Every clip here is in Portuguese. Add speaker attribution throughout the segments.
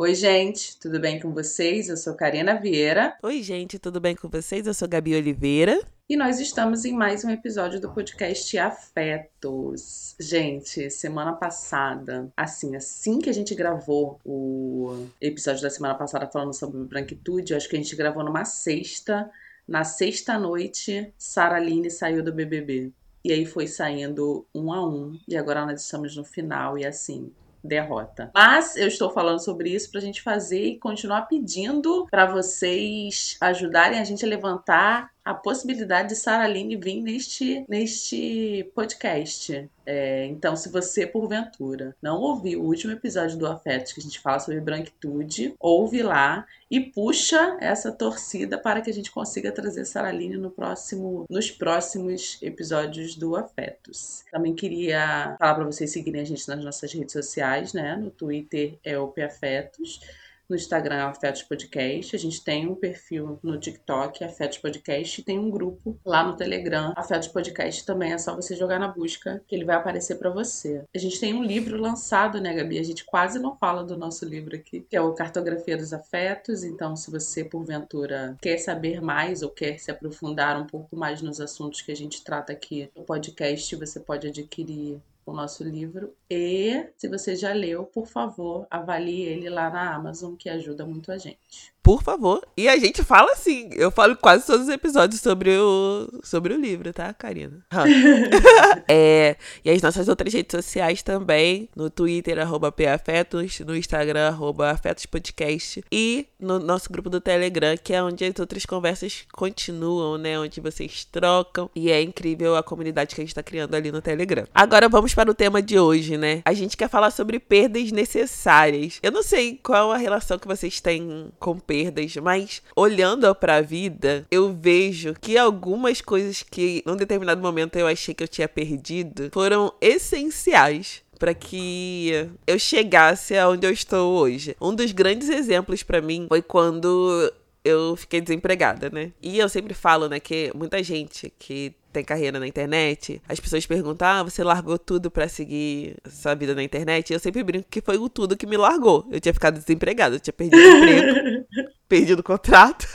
Speaker 1: Oi, gente, tudo bem com vocês? Eu sou Karina Vieira.
Speaker 2: Oi, gente, tudo bem com vocês? Eu sou Gabi Oliveira.
Speaker 1: E nós estamos em mais um episódio do podcast Afetos. Gente, semana passada, assim, assim que a gente gravou o episódio da semana passada falando sobre branquitude, acho que a gente gravou numa sexta. Na sexta noite, Sara Line saiu do BBB. E aí foi saindo um a um. E agora nós estamos no final e assim, derrota. Mas eu estou falando sobre isso para a gente fazer e continuar pedindo para vocês ajudarem a gente a levantar a possibilidade de Sara Aline vir neste, neste podcast. É, então, se você, porventura, não ouviu o último episódio do Afetos, que a gente fala sobre branquitude, ouve lá e puxa essa torcida para que a gente consiga trazer Sara Aline no próximo, nos próximos episódios do Afetos. Também queria falar para vocês seguirem a gente nas nossas redes sociais, né? No Twitter é o Afetos no Instagram Afetos Podcast. A gente tem um perfil no TikTok, Afetos Podcast, e tem um grupo lá no Telegram, Afetos Podcast também. É só você jogar na busca que ele vai aparecer para você. A gente tem um livro lançado, né, Gabi? A gente quase não fala do nosso livro aqui, que é o Cartografia dos Afetos. Então, se você, porventura, quer saber mais ou quer se aprofundar um pouco mais nos assuntos que a gente trata aqui no podcast, você pode adquirir o nosso livro. E se você já leu, por favor, avalie ele lá na Amazon, que ajuda muito a gente
Speaker 2: por favor. E a gente fala assim, eu falo quase todos os episódios sobre o, sobre o livro, tá, Karina? é, e as nossas outras redes sociais também, no Twitter, arroba PAfetos, no Instagram, arroba AfetosPodcast, e no nosso grupo do Telegram, que é onde as outras conversas continuam, né, onde vocês trocam, e é incrível a comunidade que a gente tá criando ali no Telegram. Agora vamos para o tema de hoje, né? A gente quer falar sobre perdas necessárias. Eu não sei qual a relação que vocês têm com perdas, perdas, mas olhando para a vida, eu vejo que algumas coisas que num determinado momento eu achei que eu tinha perdido foram essenciais para que eu chegasse aonde eu estou hoje. Um dos grandes exemplos para mim foi quando eu fiquei desempregada, né? E eu sempre falo, né, que muita gente que tem carreira na internet, as pessoas perguntam: ah, você largou tudo para seguir sua vida na internet? E eu sempre brinco que foi o tudo que me largou. Eu tinha ficado desempregada, eu tinha perdido o emprego, perdido o contrato.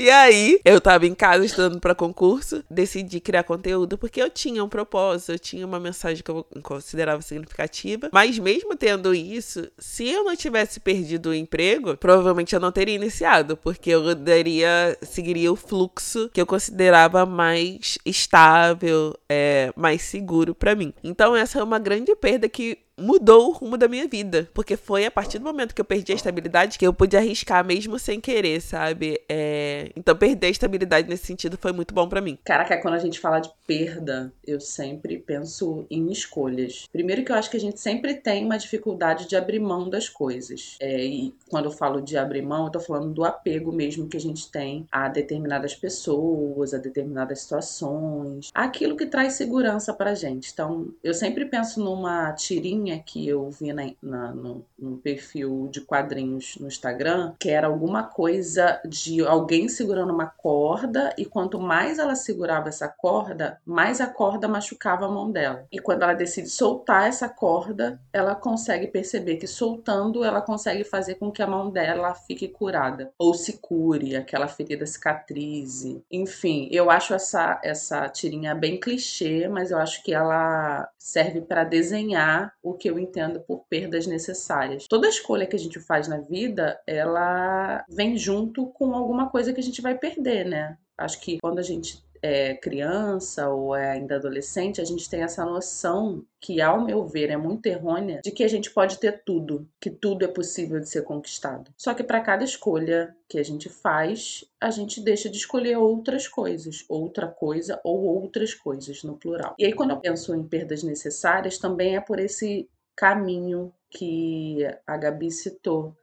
Speaker 2: E aí, eu tava em casa estudando para concurso, decidi criar conteúdo porque eu tinha um propósito, eu tinha uma mensagem que eu considerava significativa. Mas mesmo tendo isso, se eu não tivesse perdido o emprego, provavelmente eu não teria iniciado, porque eu daria, seguiria o fluxo que eu considerava mais estável, é, mais seguro para mim. Então essa é uma grande perda que mudou o rumo da minha vida. Porque foi a partir do momento que eu perdi a estabilidade que eu pude arriscar mesmo sem querer, sabe? É... Então, perder a estabilidade nesse sentido foi muito bom para mim.
Speaker 1: Caraca, quando a gente fala de perda, eu sempre penso em escolhas. Primeiro que eu acho que a gente sempre tem uma dificuldade de abrir mão das coisas. É, e quando eu falo de abrir mão, eu tô falando do apego mesmo que a gente tem a determinadas pessoas, a determinadas situações, aquilo que traz segurança pra gente. Então, eu sempre penso numa tirinha que eu vi na, na, no, no perfil de quadrinhos no Instagram, que era alguma coisa de alguém segurando uma corda e quanto mais ela segurava essa corda, mais a corda machucava a mão dela. E quando ela decide soltar essa corda, ela consegue perceber que soltando ela consegue fazer com que a mão dela fique curada ou se cure, aquela ferida cicatrize. Enfim, eu acho essa essa tirinha bem clichê, mas eu acho que ela serve para desenhar o que eu entendo por perdas necessárias. Toda escolha que a gente faz na vida, ela vem junto com alguma coisa que a gente vai perder, né? Acho que quando a gente é criança ou é ainda adolescente, a gente tem essa noção que, ao meu ver, é muito errônea de que a gente pode ter tudo, que tudo é possível de ser conquistado. Só que para cada escolha que a gente faz, a gente deixa de escolher outras coisas, outra coisa ou outras coisas no plural. E aí, quando eu penso em perdas necessárias, também é por esse caminho que a Gabi citou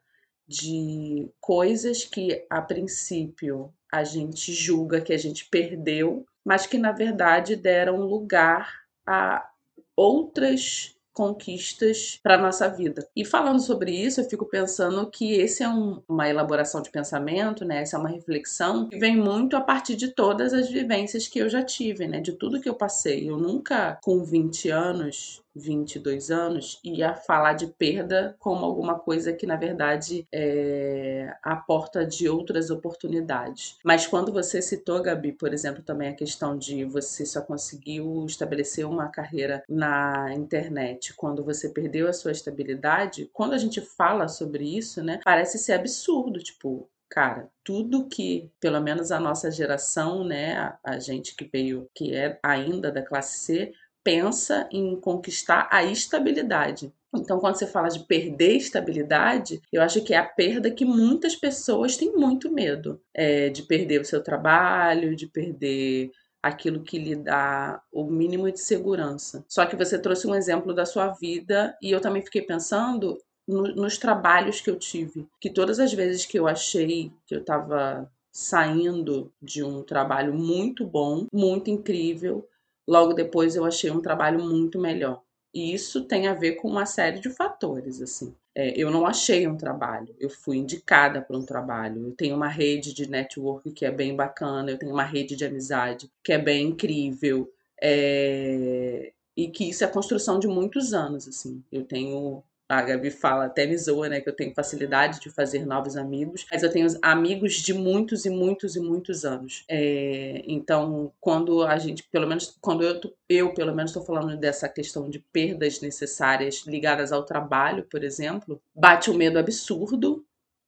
Speaker 1: de coisas que a princípio a gente julga que a gente perdeu, mas que na verdade deram lugar a outras conquistas para nossa vida. E falando sobre isso, eu fico pensando que esse é um, uma elaboração de pensamento, né? Essa é uma reflexão que vem muito a partir de todas as vivências que eu já tive, né? De tudo que eu passei. Eu nunca, com 20 anos, 22 anos ia falar de perda como alguma coisa que, na verdade, é a porta de outras oportunidades. Mas quando você citou, Gabi, por exemplo, também a questão de você só conseguiu estabelecer uma carreira na internet quando você perdeu a sua estabilidade, quando a gente fala sobre isso, né, parece ser absurdo, tipo, cara, tudo que, pelo menos a nossa geração, né, a, a gente que veio, que é ainda da classe C, pensa em conquistar a estabilidade. Então, quando você fala de perder estabilidade, eu acho que é a perda que muitas pessoas têm muito medo é, de perder o seu trabalho, de perder aquilo que lhe dá o mínimo de segurança. Só que você trouxe um exemplo da sua vida e eu também fiquei pensando no, nos trabalhos que eu tive, que todas as vezes que eu achei que eu estava saindo de um trabalho muito bom, muito incrível, Logo depois eu achei um trabalho muito melhor. E isso tem a ver com uma série de fatores, assim. É, eu não achei um trabalho, eu fui indicada para um trabalho. Eu tenho uma rede de network que é bem bacana, eu tenho uma rede de amizade que é bem incrível. É... E que isso é construção de muitos anos, assim. Eu tenho a Gabi fala, até me zoa, né, que eu tenho facilidade de fazer novos amigos, mas eu tenho amigos de muitos e muitos e muitos anos. É, então, quando a gente, pelo menos, quando eu, eu pelo menos estou falando dessa questão de perdas necessárias ligadas ao trabalho, por exemplo, bate um medo absurdo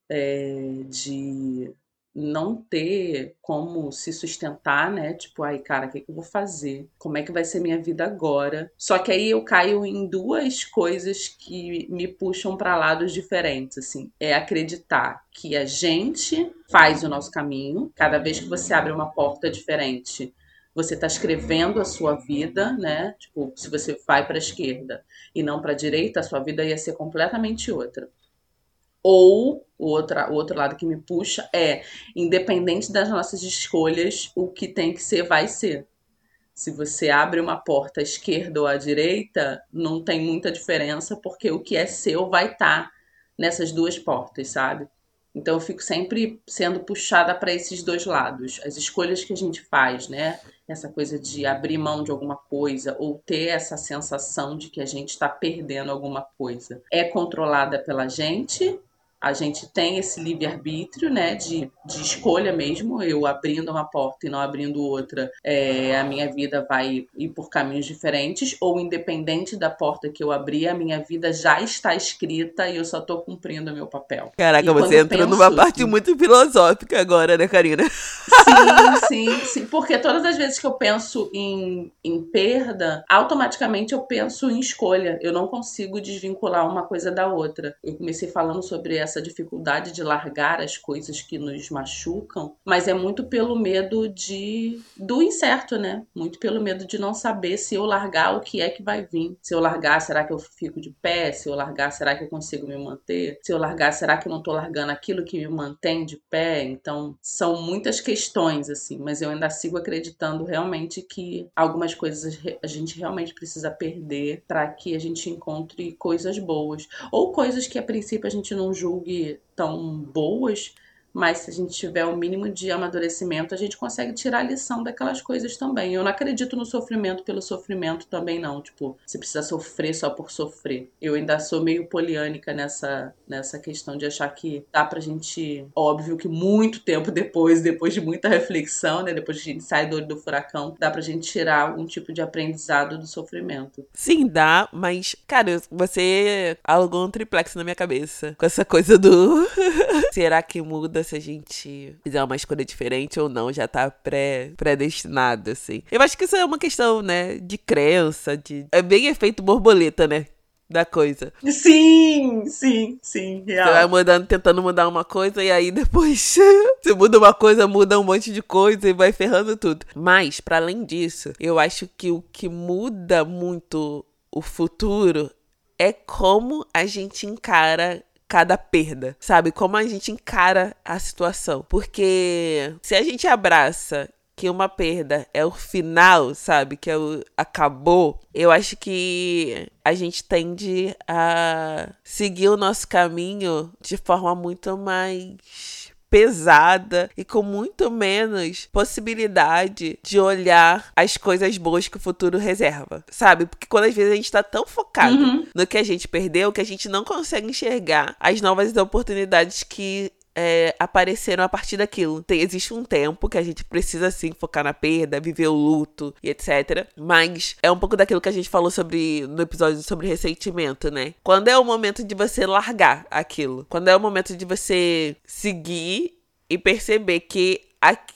Speaker 1: é, de não ter como se sustentar, né? Tipo, ai, cara, o que, que eu vou fazer? Como é que vai ser minha vida agora? Só que aí eu caio em duas coisas que me puxam para lados diferentes, assim. É acreditar que a gente faz o nosso caminho. Cada vez que você abre uma porta diferente, você está escrevendo a sua vida, né? Tipo, se você vai para a esquerda e não para a direita, a sua vida ia ser completamente outra. Ou o outro, o outro lado que me puxa é, independente das nossas escolhas, o que tem que ser, vai ser. Se você abre uma porta à esquerda ou à direita, não tem muita diferença, porque o que é seu vai estar tá nessas duas portas, sabe? Então eu fico sempre sendo puxada para esses dois lados. As escolhas que a gente faz, né? Essa coisa de abrir mão de alguma coisa ou ter essa sensação de que a gente está perdendo alguma coisa. É controlada pela gente a gente tem esse livre-arbítrio, né, de, de escolha mesmo, eu abrindo uma porta e não abrindo outra, é, a minha vida vai ir por caminhos diferentes, ou independente da porta que eu abri, a minha vida já está escrita e eu só estou cumprindo o meu papel.
Speaker 2: Caraca, você entrou numa parte muito filosófica agora, né, Karina?
Speaker 1: Sim, sim, sim, porque todas as vezes que eu penso em, em perda, automaticamente eu penso em escolha, eu não consigo desvincular uma coisa da outra. Eu comecei falando sobre essa essa dificuldade de largar as coisas que nos machucam, mas é muito pelo medo de do incerto, né? Muito pelo medo de não saber se eu largar o que é que vai vir. Se eu largar, será que eu fico de pé? Se eu largar, será que eu consigo me manter? Se eu largar, será que eu não tô largando aquilo que me mantém de pé? Então, são muitas questões assim, mas eu ainda sigo acreditando realmente que algumas coisas a gente realmente precisa perder para que a gente encontre coisas boas ou coisas que a princípio a gente não julga tão boas, mas se a gente tiver o um mínimo de amadurecimento, a gente consegue tirar a lição daquelas coisas também. Eu não acredito no sofrimento pelo sofrimento também, não. Tipo, você precisa sofrer só por sofrer. Eu ainda sou meio poliânica nessa, nessa questão de achar que dá pra gente. Óbvio que muito tempo depois, depois de muita reflexão, né? Depois que a gente sai do olho do furacão, dá pra gente tirar algum tipo de aprendizado do sofrimento.
Speaker 2: Sim, dá, mas, cara, você alugou um triplex na minha cabeça. Com essa coisa do. Será que muda? Se a gente fizer uma escolha diferente ou não, já tá pré, predestinado, assim. Eu acho que isso é uma questão, né, de crença, de... É bem efeito borboleta, né? da coisa.
Speaker 1: Sim, sim, sim, real.
Speaker 2: Você vai mudando, tentando mudar uma coisa e aí depois você muda uma coisa, muda um monte de coisa e vai ferrando tudo. Mas, para além disso, eu acho que o que muda muito o futuro é como a gente encara cada perda, sabe? Como a gente encara a situação. Porque se a gente abraça que uma perda é o final, sabe? Que é o acabou. Eu acho que a gente tende a seguir o nosso caminho de forma muito mais pesada e com muito menos possibilidade de olhar as coisas boas que o futuro reserva, sabe? Porque quando às vezes a gente tá tão focado uhum. no que a gente perdeu que a gente não consegue enxergar as novas oportunidades que é, apareceram a partir daquilo. Tem, existe um tempo que a gente precisa sim focar na perda, viver o luto e etc. Mas é um pouco daquilo que a gente falou sobre no episódio sobre ressentimento, né? Quando é o momento de você largar aquilo, quando é o momento de você seguir e perceber que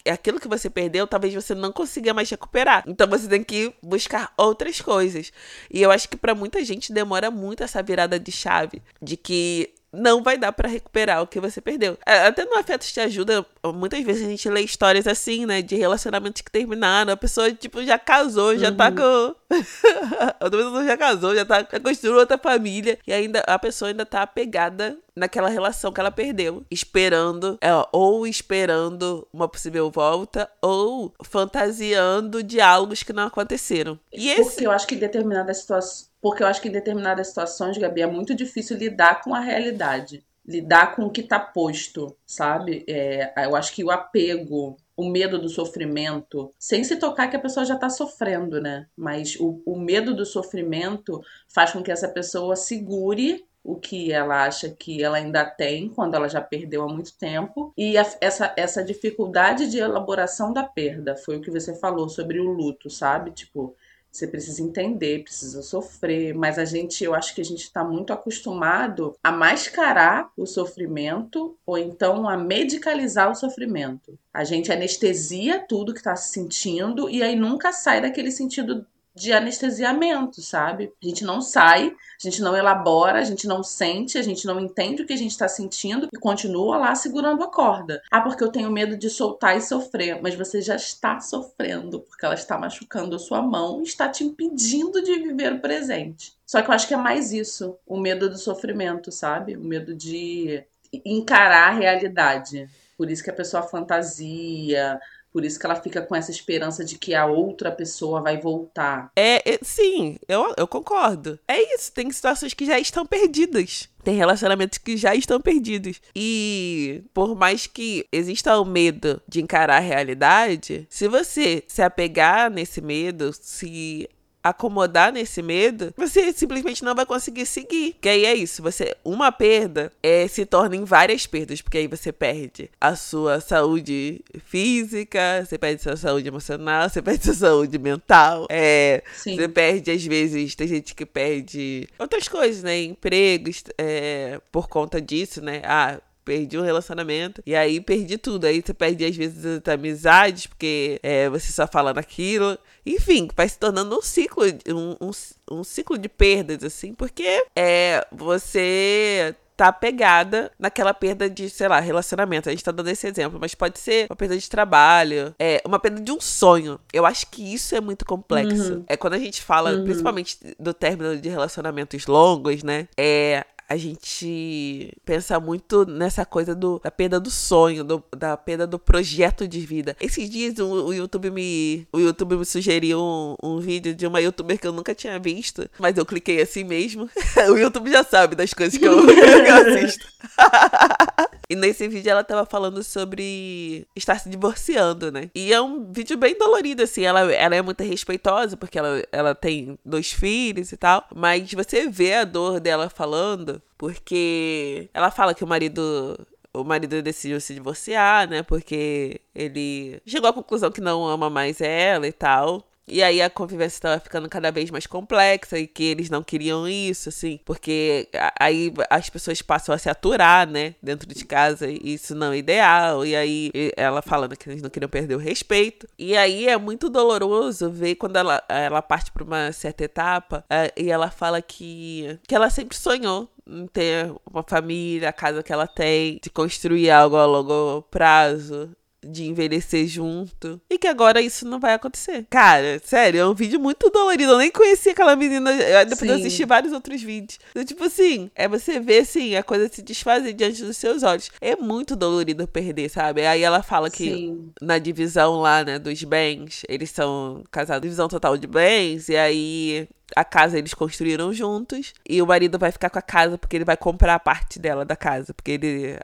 Speaker 2: aquilo que você perdeu, talvez você não consiga mais recuperar. Então você tem que buscar outras coisas. E eu acho que para muita gente demora muito essa virada de chave de que não vai dar para recuperar o que você perdeu. É, até no Afetos Te Ajuda, muitas vezes a gente lê histórias assim, né? De relacionamentos que terminaram. A pessoa, tipo, já casou, já uhum. tá com. a pessoa já casou, já tá. Já construiu outra família. E ainda a pessoa ainda tá apegada naquela relação que ela perdeu. Esperando, é, ou esperando uma possível volta, ou fantasiando diálogos que não aconteceram.
Speaker 1: E esse... Porque eu acho que em determinadas situações porque eu acho que em determinadas situações, Gabi, é muito difícil lidar com a realidade, lidar com o que está posto, sabe? É, eu acho que o apego, o medo do sofrimento, sem se tocar que a pessoa já está sofrendo, né? Mas o, o medo do sofrimento faz com que essa pessoa segure o que ela acha que ela ainda tem quando ela já perdeu há muito tempo e a, essa, essa dificuldade de elaboração da perda foi o que você falou sobre o luto, sabe? Tipo, você precisa entender, precisa sofrer, mas a gente, eu acho que a gente está muito acostumado a mascarar o sofrimento ou então a medicalizar o sofrimento. A gente anestesia tudo que está sentindo e aí nunca sai daquele sentido de anestesiamento, sabe? A gente não sai, a gente não elabora, a gente não sente, a gente não entende o que a gente está sentindo e continua lá segurando a corda. Ah, porque eu tenho medo de soltar e sofrer, mas você já está sofrendo, porque ela está machucando a sua mão e está te impedindo de viver o presente. Só que eu acho que é mais isso, o medo do sofrimento, sabe? O medo de encarar a realidade. Por isso que a pessoa fantasia, por isso que ela fica com essa esperança de que a outra pessoa vai voltar.
Speaker 2: É, é, sim, eu, eu concordo. É isso, tem situações que já estão perdidas. Tem relacionamentos que já estão perdidos. E por mais que exista o medo de encarar a realidade, se você se apegar nesse medo, se acomodar nesse medo, você simplesmente não vai conseguir seguir. Que aí é isso, você uma perda é, se torna em várias perdas, porque aí você perde a sua saúde física, você perde a sua saúde emocional, você perde a sua saúde mental, é, você perde às vezes, tem gente que perde outras coisas, né, empregos, é, por conta disso, né, ah, perdi um relacionamento e aí perdi tudo. Aí você perde às vezes as amizades porque é, você só fala naquilo. Enfim, vai se tornando um ciclo, um, um, um ciclo de perdas, assim, porque é, você tá pegada naquela perda de, sei lá, relacionamento. A gente tá dando esse exemplo, mas pode ser uma perda de trabalho, é uma perda de um sonho. Eu acho que isso é muito complexo. Uhum. É quando a gente fala, uhum. principalmente do término de relacionamentos longos, né? É a gente pensa muito nessa coisa do, da perda do sonho, do, da perda do projeto de vida. Esses dias o, o YouTube me o YouTube me sugeriu um, um, vídeo de uma youtuber que eu nunca tinha visto, mas eu cliquei assim mesmo. o YouTube já sabe das coisas que eu, que eu assisto. E nesse vídeo ela tava falando sobre estar se divorciando, né? E é um vídeo bem dolorido, assim. Ela, ela é muito respeitosa, porque ela, ela tem dois filhos e tal. Mas você vê a dor dela falando, porque ela fala que o marido o marido decidiu se divorciar, né? Porque ele chegou à conclusão que não ama mais ela e tal. E aí a convivência estava ficando cada vez mais complexa e que eles não queriam isso, assim, porque aí as pessoas passam a se aturar, né, dentro de casa, e isso não é ideal. E aí ela falando que eles não queriam perder o respeito. E aí é muito doloroso ver quando ela, ela parte para uma certa etapa é, e ela fala que, que ela sempre sonhou em ter uma família, a casa que ela tem, de construir algo a longo prazo de envelhecer junto. E que agora isso não vai acontecer. Cara, sério, é um vídeo muito dolorido. Eu nem conhecia aquela menina. Depois Sim. eu assisti vários outros vídeos. Então, tipo assim, é você ver assim, a coisa se desfazer diante dos seus olhos. É muito dolorido perder, sabe? Aí ela fala que Sim. na divisão lá, né, dos bens, eles são casados, divisão total de bens, e aí a casa eles construíram juntos e o marido vai ficar com a casa porque ele vai comprar a parte dela da casa, porque ele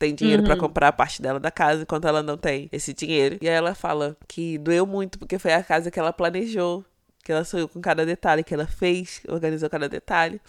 Speaker 2: tem dinheiro uhum. para comprar a parte dela da casa, enquanto ela não tem esse dinheiro. E aí ela fala que doeu muito porque foi a casa que ela planejou, que ela sonhou com cada detalhe que ela fez, organizou cada detalhe.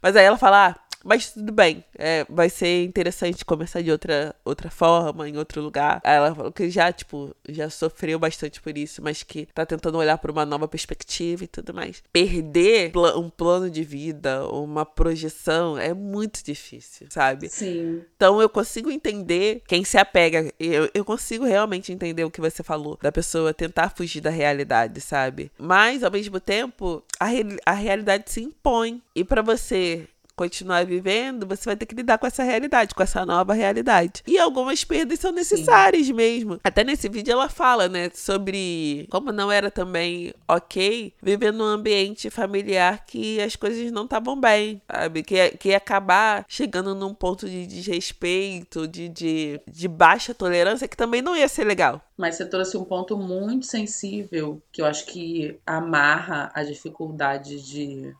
Speaker 2: Mas aí ela fala: ah, mas tudo bem, é, vai ser interessante começar de outra, outra forma, em outro lugar. Ela falou que já, tipo, já sofreu bastante por isso, mas que tá tentando olhar por uma nova perspectiva e tudo mais. Perder um plano de vida, uma projeção, é muito difícil, sabe?
Speaker 1: Sim.
Speaker 2: Então eu consigo entender quem se apega. Eu, eu consigo realmente entender o que você falou, da pessoa tentar fugir da realidade, sabe? Mas, ao mesmo tempo, a, re a realidade se impõe. E para você continuar vivendo, você vai ter que lidar com essa realidade, com essa nova realidade. E algumas perdas são necessárias Sim. mesmo. Até nesse vídeo ela fala, né, sobre como não era também ok viver num ambiente familiar que as coisas não estavam bem, sabe? Que, que ia acabar chegando num ponto de desrespeito, de, de, de baixa tolerância, que também não ia ser legal.
Speaker 1: Mas você trouxe um ponto muito sensível que eu acho que amarra a dificuldade de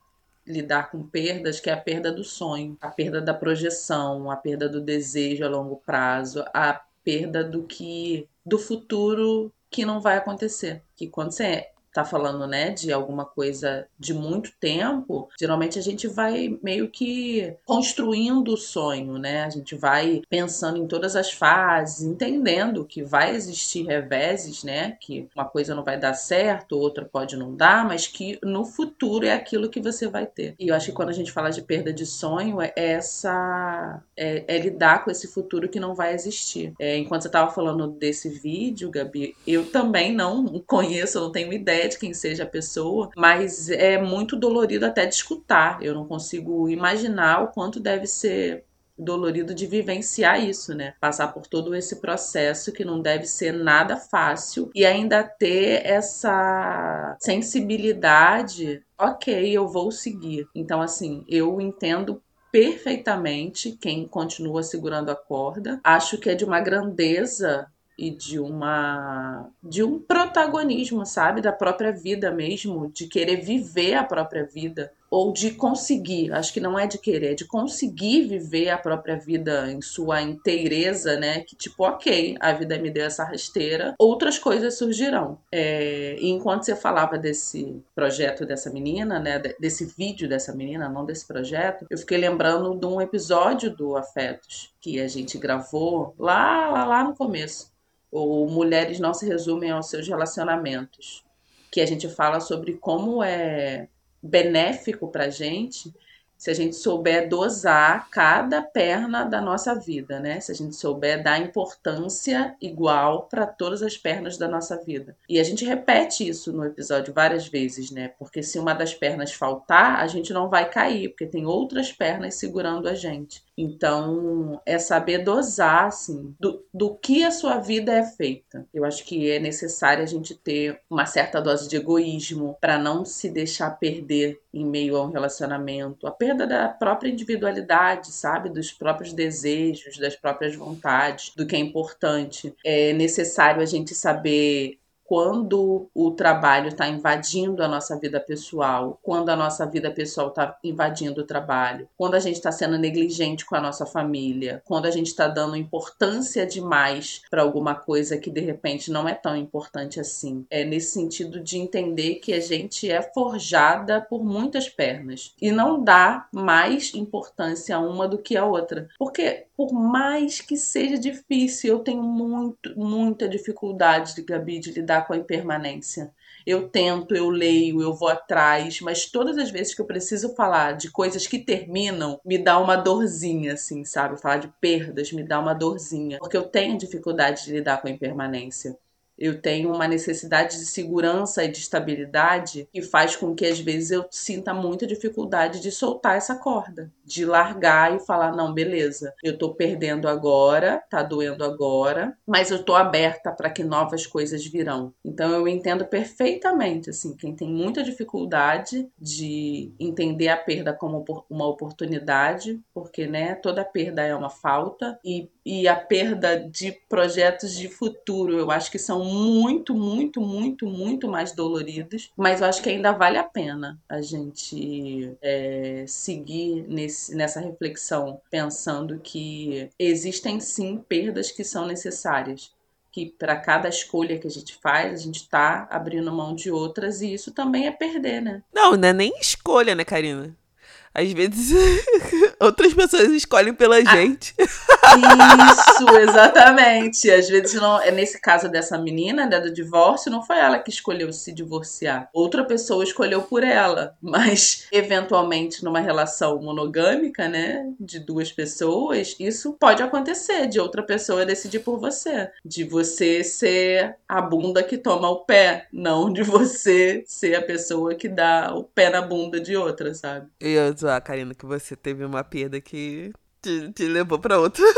Speaker 1: lidar com perdas, que é a perda do sonho, a perda da projeção, a perda do desejo a longo prazo, a perda do que do futuro que não vai acontecer. Que quando você tá falando, né, de alguma coisa de muito tempo, geralmente a gente vai meio que construindo o sonho, né? A gente vai pensando em todas as fases, entendendo que vai existir reveses, né? Que uma coisa não vai dar certo, outra pode não dar, mas que no futuro é aquilo que você vai ter. E eu acho que quando a gente fala de perda de sonho, é essa é, é lidar com esse futuro que não vai existir. É, enquanto você estava falando desse vídeo, Gabi, eu também não conheço, não tenho ideia de quem seja a pessoa, mas é muito dolorido até de escutar. Eu não consigo imaginar o quanto deve ser dolorido de vivenciar isso, né? Passar por todo esse processo que não deve ser nada fácil e ainda ter essa sensibilidade. Ok, eu vou seguir. Então, assim, eu entendo perfeitamente quem continua segurando a corda. Acho que é de uma grandeza e de uma de um protagonismo, sabe, da própria vida mesmo, de querer viver a própria vida ou de conseguir, acho que não é de querer, é de conseguir viver a própria vida em sua inteireza, né? Que tipo, ok, a vida me deu essa rasteira, outras coisas surgirão. É, e enquanto você falava desse projeto dessa menina, né? Desse vídeo dessa menina, não desse projeto, eu fiquei lembrando de um episódio do Afetos que a gente gravou lá, lá, lá no começo ou mulheres não se resumem aos seus relacionamentos, que a gente fala sobre como é benéfico para a gente se a gente souber dosar cada perna da nossa vida, né? Se a gente souber dar importância igual para todas as pernas da nossa vida. E a gente repete isso no episódio várias vezes, né? Porque se uma das pernas faltar, a gente não vai cair, porque tem outras pernas segurando a gente. Então, é saber dosar, assim, do, do que a sua vida é feita. Eu acho que é necessário a gente ter uma certa dose de egoísmo para não se deixar perder em meio a um relacionamento. A perda da própria individualidade, sabe? Dos próprios desejos, das próprias vontades, do que é importante. É necessário a gente saber quando o trabalho está invadindo a nossa vida pessoal, quando a nossa vida pessoal está invadindo o trabalho, quando a gente está sendo negligente com a nossa família, quando a gente está dando importância demais para alguma coisa que de repente não é tão importante assim. É nesse sentido de entender que a gente é forjada por muitas pernas e não dá mais importância a uma do que a outra. Porque por mais que seja difícil, eu tenho muito, muita dificuldade, Gabi, de lidar com a impermanência. Eu tento, eu leio, eu vou atrás, mas todas as vezes que eu preciso falar de coisas que terminam, me dá uma dorzinha, assim, sabe? Falar de perdas me dá uma dorzinha, porque eu tenho dificuldade de lidar com a impermanência. Eu tenho uma necessidade de segurança e de estabilidade que faz com que às vezes eu sinta muita dificuldade de soltar essa corda, de largar e falar não, beleza, eu tô perdendo agora, tá doendo agora, mas eu tô aberta para que novas coisas virão. Então eu entendo perfeitamente assim, quem tem muita dificuldade de entender a perda como uma oportunidade, porque né, toda perda é uma falta e e a perda de projetos de futuro, eu acho que são muito, muito, muito, muito mais doloridas, mas eu acho que ainda vale a pena a gente é, seguir nesse, nessa reflexão, pensando que existem sim perdas que são necessárias que para cada escolha que a gente faz, a gente está abrindo mão de outras e isso também é perder, né?
Speaker 2: Não, não é nem escolha, né, Karina? Às vezes outras pessoas escolhem pela ah, gente.
Speaker 1: Isso, exatamente. Às vezes não, é nesse caso dessa menina, né, do divórcio, não foi ela que escolheu se divorciar. Outra pessoa escolheu por ela, mas eventualmente numa relação monogâmica, né, de duas pessoas, isso pode acontecer de outra pessoa decidir por você, de você ser a bunda que toma o pé, não de você ser a pessoa que dá o pé na bunda de outra, sabe?
Speaker 2: Eu zoar, Karina, que você teve uma perda que te, te levou pra outra.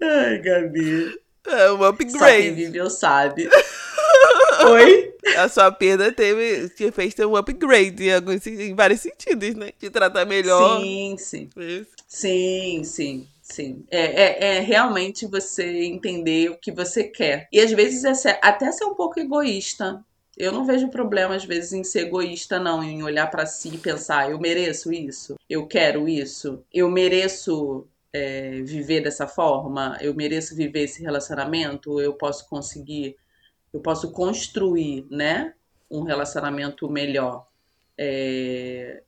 Speaker 1: Ai, Gabi.
Speaker 2: É um upgrade. Só
Speaker 1: quem viveu sabe. Oi?
Speaker 2: A sua perda teve, te fez ter um upgrade em, alguns, em vários sentidos, né? De tratar melhor.
Speaker 1: Sim, sim. Isso. Sim, sim. Sim, é, é, é, realmente você entender o que você quer. E às vezes é ser, até ser um pouco egoísta. Eu não vejo problema, às vezes, em ser egoísta, não, em olhar para si e pensar: eu mereço isso, eu quero isso, eu mereço é, viver dessa forma, eu mereço viver esse relacionamento, eu posso conseguir, eu posso construir, né, um relacionamento melhor. É,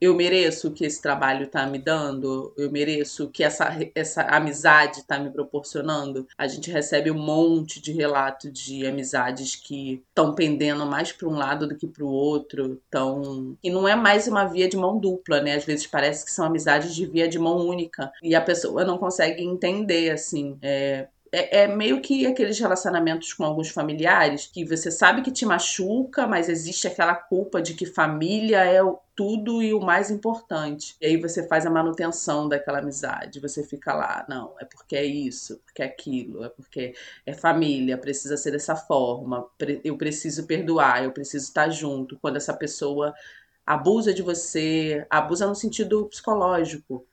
Speaker 1: eu mereço o que esse trabalho está me dando, eu mereço o que essa, essa amizade está me proporcionando. A gente recebe um monte de relato de amizades que estão pendendo mais para um lado do que para o outro. Tão... E não é mais uma via de mão dupla, né? Às vezes parece que são amizades de via de mão única. E a pessoa não consegue entender, assim. É, é, é, meio que aqueles relacionamentos com alguns familiares que você sabe que te machuca, mas existe aquela culpa de que família é o tudo e o mais importante. E aí você faz a manutenção daquela amizade. Você fica lá, não, é porque é isso, porque é aquilo, é porque é família, precisa ser dessa forma, eu preciso perdoar, eu preciso estar junto. Quando essa pessoa abusa de você, abusa no sentido psicológico,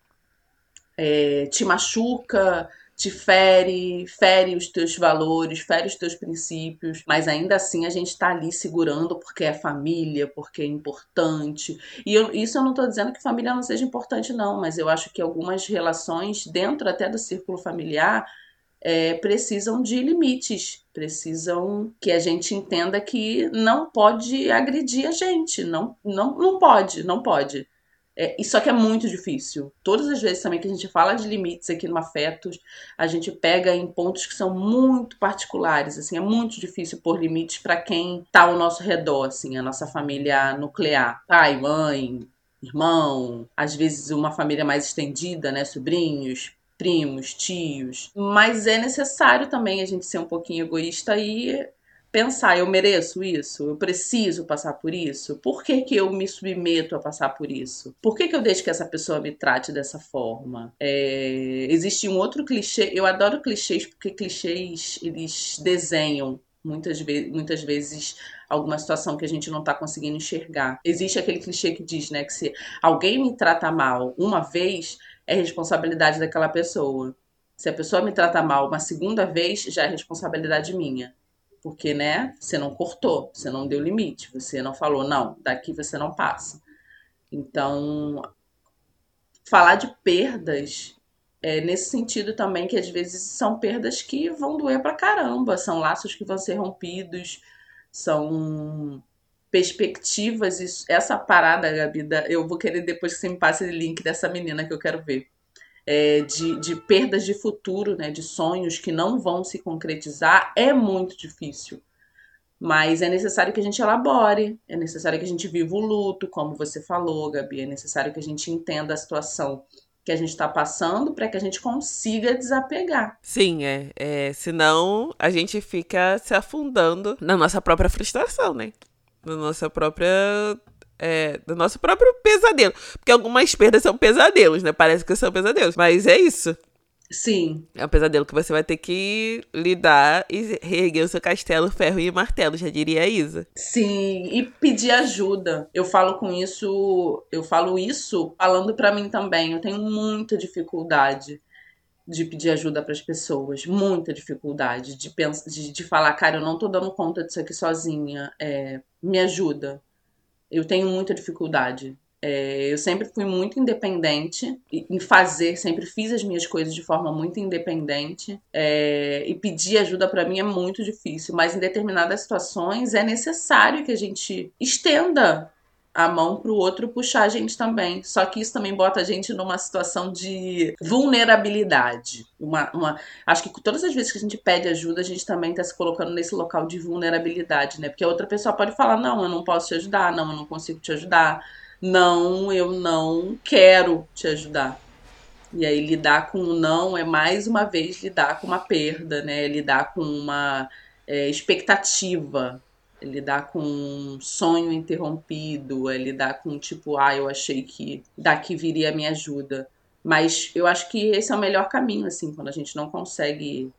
Speaker 1: é, te machuca te fere, fere os teus valores, fere os teus princípios, mas ainda assim a gente está ali segurando porque é família, porque é importante. E eu, isso eu não estou dizendo que família não seja importante, não, mas eu acho que algumas relações, dentro até do círculo familiar, é, precisam de limites, precisam que a gente entenda que não pode agredir a gente, não, não, não pode, não pode. É, isso aqui é muito difícil. Todas as vezes também que a gente fala de limites aqui no Afetos, a gente pega em pontos que são muito particulares. Assim, é muito difícil pôr limites para quem está ao nosso redor, assim, a nossa família nuclear, pai, mãe, irmão, às vezes uma família mais estendida, né, sobrinhos, primos, tios. Mas é necessário também a gente ser um pouquinho egoísta e pensar, eu mereço isso? Eu preciso passar por isso? Por que, que eu me submeto a passar por isso? Por que, que eu deixo que essa pessoa me trate dessa forma? É... Existe um outro clichê, eu adoro clichês porque clichês eles desenham muitas, ve muitas vezes alguma situação que a gente não está conseguindo enxergar. Existe aquele clichê que diz, né, que se alguém me trata mal uma vez, é responsabilidade daquela pessoa. Se a pessoa me trata mal uma segunda vez, já é responsabilidade minha. Porque, né, você não cortou, você não deu limite, você não falou, não, daqui você não passa. Então, falar de perdas é nesse sentido também que às vezes são perdas que vão doer pra caramba, são laços que vão ser rompidos, são perspectivas, essa parada, Gabi, eu vou querer depois que você me passe o link dessa menina que eu quero ver é, de, de perdas de futuro, né, de sonhos que não vão se concretizar, é muito difícil. Mas é necessário que a gente elabore, é necessário que a gente viva o luto, como você falou, Gabi, é necessário que a gente entenda a situação que a gente está passando para que a gente consiga desapegar.
Speaker 2: Sim, é, é. Senão a gente fica se afundando na nossa própria frustração, né? Na nossa própria é, do nosso próprio pesadelo. Porque algumas perdas são pesadelos, né? Parece que são pesadelos. Mas é isso.
Speaker 1: Sim.
Speaker 2: É um pesadelo que você vai ter que lidar e reerguer o seu castelo, ferro e martelo, já diria a Isa.
Speaker 1: Sim, e pedir ajuda. Eu falo com isso, eu falo isso falando para mim também. Eu tenho muita dificuldade de pedir ajuda para as pessoas, muita dificuldade de, pensar, de, de, falar, cara, eu não tô dando conta disso aqui sozinha, é, me ajuda. Eu tenho muita dificuldade. É, eu sempre fui muito independente em fazer, sempre fiz as minhas coisas de forma muito independente é, e pedir ajuda para mim é muito difícil, mas em determinadas situações é necessário que a gente estenda a mão para o outro puxar a gente também. Só que isso também bota a gente numa situação de vulnerabilidade. Uma, uma... Acho que todas as vezes que a gente pede ajuda, a gente também está se colocando nesse local de vulnerabilidade, né? Porque a outra pessoa pode falar: não, eu não posso te ajudar, não, eu não consigo te ajudar, não, eu não quero te ajudar. E aí lidar com o não é mais uma vez lidar com uma perda, né? Lidar com uma é, expectativa é lidar com um sonho interrompido, é lidar com tipo, ah, eu achei que daqui viria a minha ajuda. Mas eu acho que esse é o melhor caminho, assim, quando a gente não consegue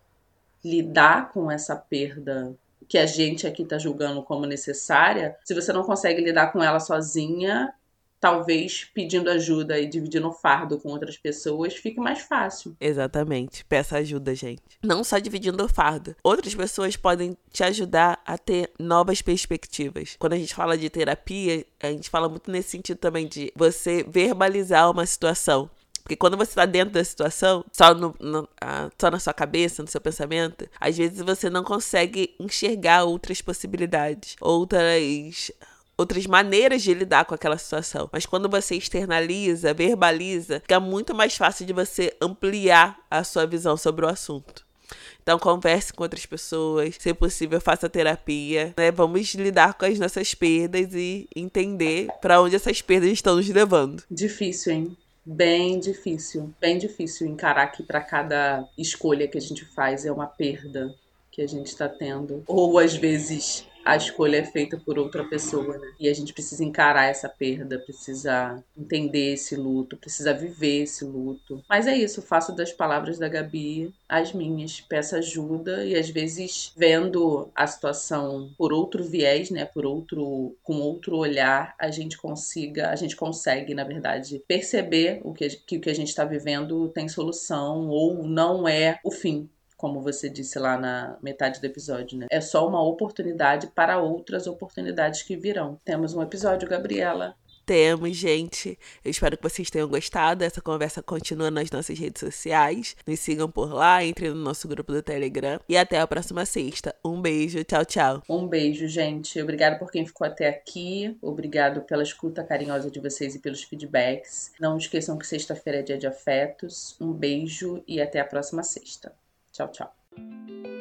Speaker 1: lidar com essa perda que a gente aqui está julgando como necessária. Se você não consegue lidar com ela sozinha, talvez pedindo ajuda e dividindo o fardo com outras pessoas fique mais fácil.
Speaker 2: Exatamente. Peça ajuda, gente. Não só dividindo o fardo. Outras pessoas podem te ajudar a ter novas perspectivas. Quando a gente fala de terapia, a gente fala muito nesse sentido também de você verbalizar uma situação. Porque quando você está dentro da situação, só, no, no, só na sua cabeça, no seu pensamento, às vezes você não consegue enxergar outras possibilidades, outras outras maneiras de lidar com aquela situação. Mas quando você externaliza, verbaliza, fica muito mais fácil de você ampliar a sua visão sobre o assunto. Então converse com outras pessoas, se possível faça terapia, né? Vamos lidar com as nossas perdas e entender para onde essas perdas estão nos levando.
Speaker 1: Difícil, hein? Bem difícil, bem difícil encarar que para cada escolha que a gente faz é uma perda que a gente está tendo. Ou às vezes a escolha é feita por outra pessoa, né? E a gente precisa encarar essa perda, precisa entender esse luto, precisa viver esse luto. Mas é isso, faço das palavras da Gabi as minhas, peço ajuda e às vezes vendo a situação por outro viés, né, por outro com outro olhar, a gente consiga, a gente consegue, na verdade, perceber o que, que o que a gente está vivendo tem solução ou não é o fim como você disse lá na metade do episódio, né? É só uma oportunidade para outras oportunidades que virão. Temos um episódio, Gabriela.
Speaker 2: Temos, gente. Eu espero que vocês tenham gostado. Essa conversa continua nas nossas redes sociais. Nos sigam por lá, entrem no nosso grupo do Telegram. E até a próxima sexta. Um beijo, tchau, tchau.
Speaker 1: Um beijo, gente. Obrigado por quem ficou até aqui. Obrigado pela escuta carinhosa de vocês e pelos feedbacks. Não esqueçam que sexta-feira é dia de afetos. Um beijo e até a próxima sexta. Tchau, tchau.